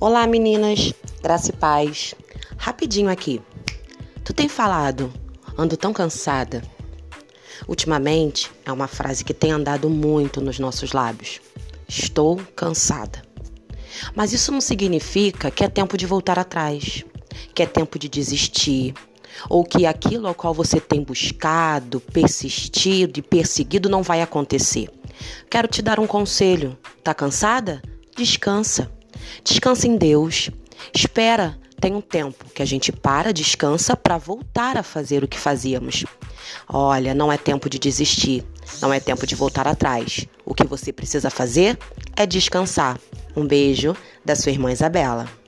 Olá meninas, graça e paz. Rapidinho aqui. Tu tem falado, ando tão cansada. Ultimamente é uma frase que tem andado muito nos nossos lábios. Estou cansada. Mas isso não significa que é tempo de voltar atrás, que é tempo de desistir, ou que aquilo ao qual você tem buscado, persistido e perseguido não vai acontecer. Quero te dar um conselho. Tá cansada? Descansa. Descansa em Deus. Espera, tem um tempo que a gente para, descansa para voltar a fazer o que fazíamos. Olha, não é tempo de desistir, não é tempo de voltar atrás. O que você precisa fazer é descansar. Um beijo da sua irmã Isabela.